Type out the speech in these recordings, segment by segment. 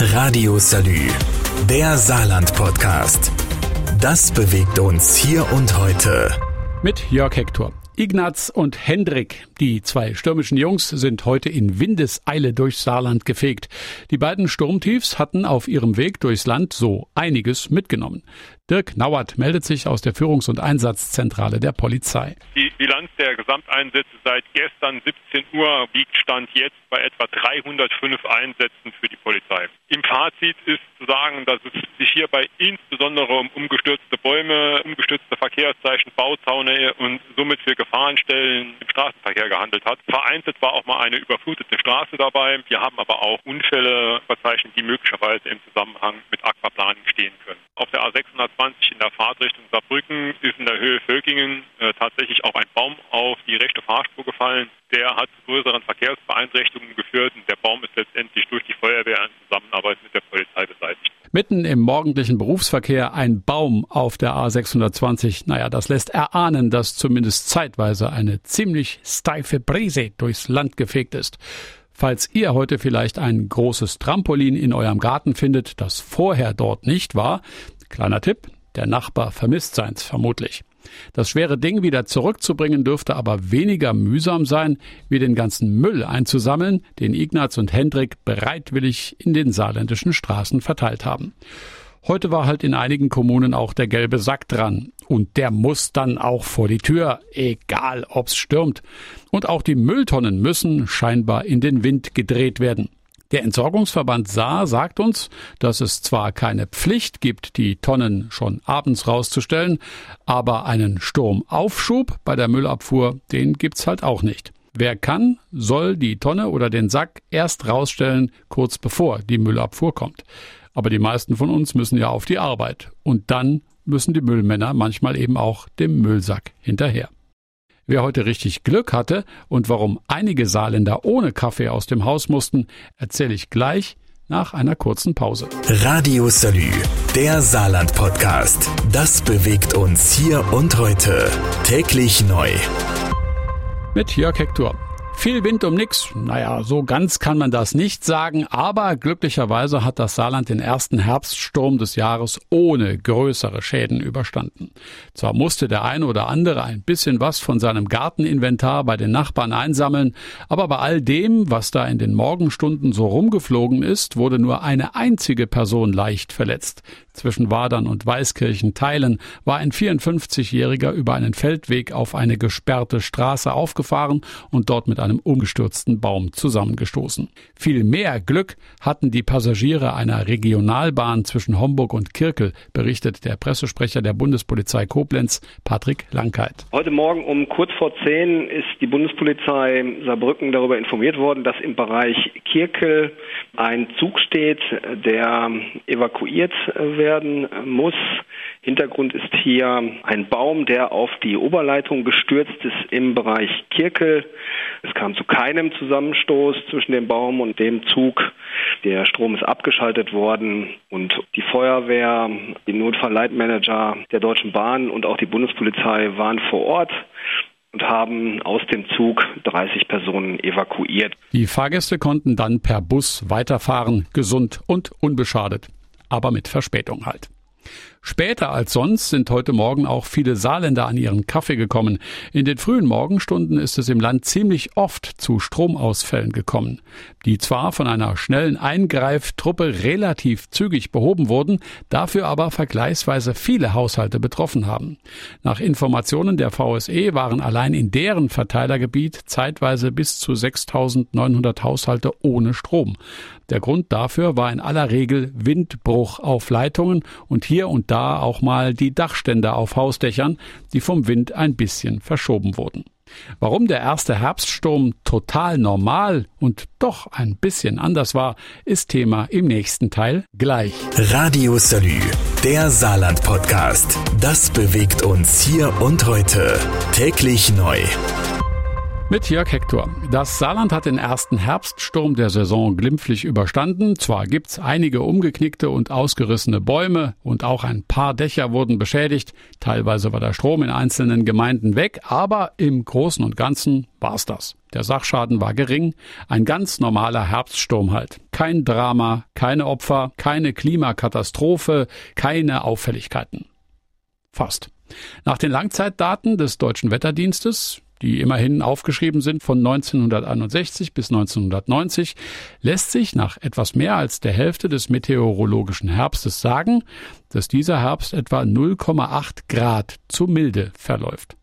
Radio Salü, der Saarland-Podcast. Das bewegt uns hier und heute. Mit Jörg Hector. Ignaz und Hendrik, die zwei stürmischen Jungs, sind heute in Windeseile durchs Saarland gefegt. Die beiden Sturmtiefs hatten auf ihrem Weg durchs Land so einiges mitgenommen. Dirk Nauert meldet sich aus der Führungs- und Einsatzzentrale der Polizei. Die Bilanz der Gesamteinsätze seit gestern 17 Uhr liegt Stand jetzt bei etwa 305 Einsätzen für die Polizei. Im Fazit ist zu sagen, dass es sich hierbei insbesondere um umgestürzte Bäume, umgestürzte Verkehrszeichen, Bauzaune und somit für Gefahrenstellen im Straßenverkehr gehandelt hat. Vereinzelt war auch mal eine überflutete Straße dabei. Wir haben aber auch Unfälle verzeichnet, die möglicherweise im Zusammenhang mit Aquaplaning stehen können. Auf der A620 in der Fahrtrichtung Saarbrücken ist in der Höhe Völkingen äh, tatsächlich auch ein Baum auf die rechte Fahrspur gefallen. Der hat zu größeren Verkehrsbeeinträchtigungen geführt und der Baum ist letztendlich durch die Feuerwehr in Zusammenarbeit mit der Polizei beseitigt. Mitten im morgendlichen Berufsverkehr ein Baum auf der A620. Naja, das lässt erahnen, dass zumindest zeitweise eine ziemlich steife Brise durchs Land gefegt ist. Falls ihr heute vielleicht ein großes Trampolin in eurem Garten findet, das vorher dort nicht war, kleiner Tipp, der Nachbar vermisst seins vermutlich. Das schwere Ding wieder zurückzubringen dürfte aber weniger mühsam sein, wie den ganzen Müll einzusammeln, den Ignaz und Hendrik bereitwillig in den saarländischen Straßen verteilt haben. Heute war halt in einigen Kommunen auch der gelbe Sack dran. Und der muss dann auch vor die Tür, egal ob's stürmt. Und auch die Mülltonnen müssen scheinbar in den Wind gedreht werden. Der Entsorgungsverband Saar sagt uns, dass es zwar keine Pflicht gibt, die Tonnen schon abends rauszustellen, aber einen Sturmaufschub bei der Müllabfuhr, den gibt's halt auch nicht. Wer kann, soll die Tonne oder den Sack erst rausstellen, kurz bevor die Müllabfuhr kommt. Aber die meisten von uns müssen ja auf die Arbeit. Und dann müssen die Müllmänner manchmal eben auch dem Müllsack hinterher. Wer heute richtig Glück hatte und warum einige Saarländer ohne Kaffee aus dem Haus mussten, erzähle ich gleich nach einer kurzen Pause. Radio Salü, der Saarland-Podcast. Das bewegt uns hier und heute. Täglich neu. Mit Jörg Hector. Viel Wind um nix. Naja, so ganz kann man das nicht sagen, aber glücklicherweise hat das Saarland den ersten Herbststurm des Jahres ohne größere Schäden überstanden. Zwar musste der eine oder andere ein bisschen was von seinem Garteninventar bei den Nachbarn einsammeln, aber bei all dem, was da in den Morgenstunden so rumgeflogen ist, wurde nur eine einzige Person leicht verletzt. Zwischen Wadern und Weißkirchen Teilen war ein 54-Jähriger über einen Feldweg auf eine gesperrte Straße aufgefahren und dort mit einem umgestürzten Baum zusammengestoßen. Viel mehr Glück hatten die Passagiere einer Regionalbahn zwischen Homburg und Kirkel, berichtet der Pressesprecher der Bundespolizei Koblenz, Patrick Langkeit. Heute Morgen um kurz vor zehn ist die Bundespolizei Saarbrücken darüber informiert worden, dass im Bereich Kirkel ein Zug steht, der evakuiert werden muss. Hintergrund ist hier ein Baum, der auf die Oberleitung gestürzt ist im Bereich Kirkel. Es kam zu keinem Zusammenstoß zwischen dem Baum und dem Zug. Der Strom ist abgeschaltet worden und die Feuerwehr, die Notfallleitmanager der Deutschen Bahn und auch die Bundespolizei waren vor Ort und haben aus dem Zug 30 Personen evakuiert. Die Fahrgäste konnten dann per Bus weiterfahren, gesund und unbeschadet, aber mit Verspätung halt. Später als sonst sind heute Morgen auch viele Saarländer an ihren Kaffee gekommen. In den frühen Morgenstunden ist es im Land ziemlich oft zu Stromausfällen gekommen, die zwar von einer schnellen Eingreiftruppe relativ zügig behoben wurden, dafür aber vergleichsweise viele Haushalte betroffen haben. Nach Informationen der VSE waren allein in deren Verteilergebiet zeitweise bis zu 6.900 Haushalte ohne Strom. Der Grund dafür war in aller Regel Windbruch auf Leitungen und hier und da auch mal die Dachständer auf Hausdächern, die vom Wind ein bisschen verschoben wurden. Warum der erste Herbststurm total normal und doch ein bisschen anders war, ist Thema im nächsten Teil gleich. Radio Salü, der Saarland-Podcast. Das bewegt uns hier und heute. Täglich neu. Mit Jörg Hector. Das Saarland hat den ersten Herbststurm der Saison glimpflich überstanden. Zwar gibt's einige umgeknickte und ausgerissene Bäume und auch ein paar Dächer wurden beschädigt. Teilweise war der Strom in einzelnen Gemeinden weg, aber im Großen und Ganzen war's das. Der Sachschaden war gering, ein ganz normaler Herbststurm halt. Kein Drama, keine Opfer, keine Klimakatastrophe, keine Auffälligkeiten. Fast. Nach den Langzeitdaten des deutschen Wetterdienstes, die immerhin aufgeschrieben sind von 1961 bis 1990, lässt sich nach etwas mehr als der Hälfte des meteorologischen Herbstes sagen, dass dieser Herbst etwa 0,8 Grad zu milde verläuft.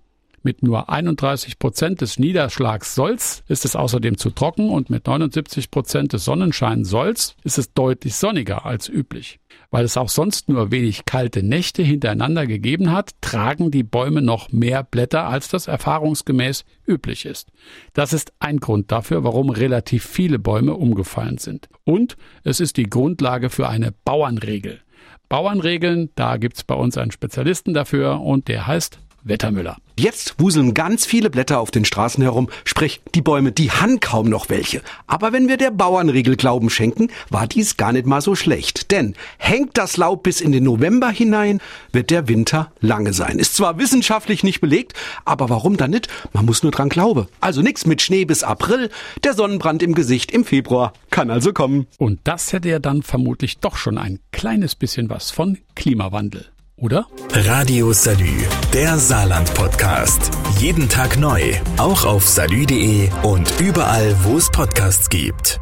Mit nur 31 Prozent des Niederschlagssolls ist es außerdem zu trocken und mit 79 Prozent des Sonnenscheinsolls ist es deutlich sonniger als üblich. Weil es auch sonst nur wenig kalte Nächte hintereinander gegeben hat, tragen die Bäume noch mehr Blätter, als das erfahrungsgemäß üblich ist. Das ist ein Grund dafür, warum relativ viele Bäume umgefallen sind. Und es ist die Grundlage für eine Bauernregel. Bauernregeln, da gibt's bei uns einen Spezialisten dafür und der heißt Wettermüller. Jetzt wuseln ganz viele Blätter auf den Straßen herum, sprich, die Bäume, die haben kaum noch welche. Aber wenn wir der Bauernregel Glauben schenken, war dies gar nicht mal so schlecht. Denn hängt das Laub bis in den November hinein, wird der Winter lange sein. Ist zwar wissenschaftlich nicht belegt, aber warum dann nicht? Man muss nur dran glauben. Also nix mit Schnee bis April, der Sonnenbrand im Gesicht im Februar kann also kommen. Und das hätte ja dann vermutlich doch schon ein kleines bisschen was von Klimawandel oder? Radio Salü, der Saarland-Podcast. Jeden Tag neu, auch auf salü.de und überall, wo es Podcasts gibt.